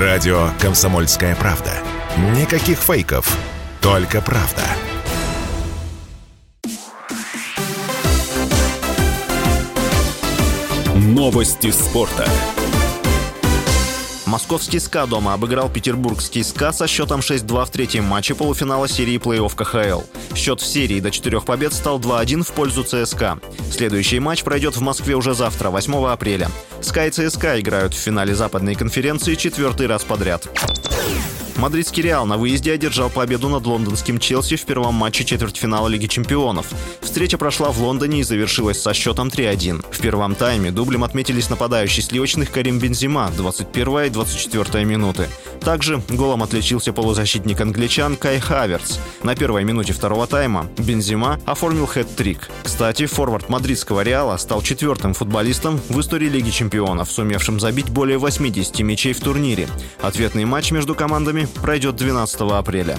Радио «Комсомольская правда». Никаких фейков, только правда. Новости спорта. Московский СКА дома обыграл петербургский СКА со счетом 6-2 в третьем матче полуфинала серии плей-офф КХЛ. Счет в серии до четырех побед стал 2-1 в пользу ЦСКА. Следующий матч пройдет в Москве уже завтра, 8 апреля. СКА и ЦСКА играют в финале западной конференции четвертый раз подряд. Мадридский Реал на выезде одержал победу над лондонским Челси в первом матче четвертьфинала Лиги чемпионов. Встреча прошла в Лондоне и завершилась со счетом 3-1. В первом тайме дублем отметились нападающий сливочных Карим Бензима, 21 и 24 минуты. Также голом отличился полузащитник англичан Кай Хаверц. На первой минуте второго тайма Бензима оформил хэт-трик. Кстати, форвард мадридского Реала стал четвертым футболистом в истории Лиги чемпионов, сумевшим забить более 80 мячей в турнире. Ответный матч между командами пройдет 12 апреля.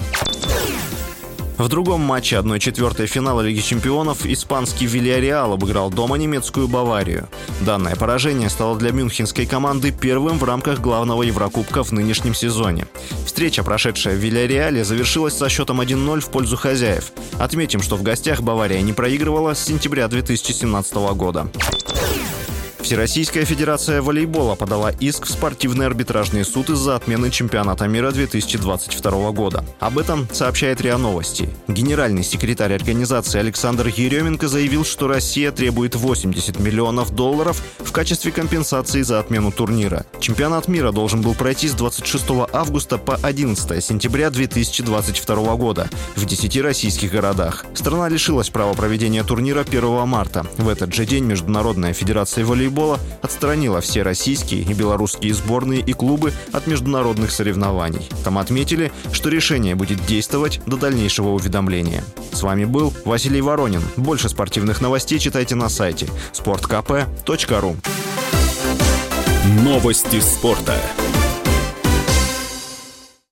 В другом матче 1-4 финала Лиги чемпионов испанский Вильяреал обыграл дома немецкую Баварию. Данное поражение стало для мюнхенской команды первым в рамках главного Еврокубка в нынешнем сезоне. Встреча, прошедшая в Вильяреале, завершилась со счетом 1-0 в пользу хозяев. Отметим, что в гостях Бавария не проигрывала с сентября 2017 года. Всероссийская Федерация волейбола подала иск в спортивный арбитражный суд из-за отмены чемпионата мира 2022 года. Об этом сообщает РИА Новости. Генеральный секретарь организации Александр Еременко заявил, что Россия требует 80 миллионов долларов в качестве компенсации за отмену турнира. Чемпионат мира должен был пройти с 26 августа по 11 сентября 2022 года в 10 российских городах. Страна лишилась права проведения турнира 1 марта. В этот же день Международная Федерация волейбола волейбола отстранила все российские и белорусские сборные и клубы от международных соревнований. Там отметили, что решение будет действовать до дальнейшего уведомления. С вами был Василий Воронин. Больше спортивных новостей читайте на сайте sportkp.ru Новости спорта.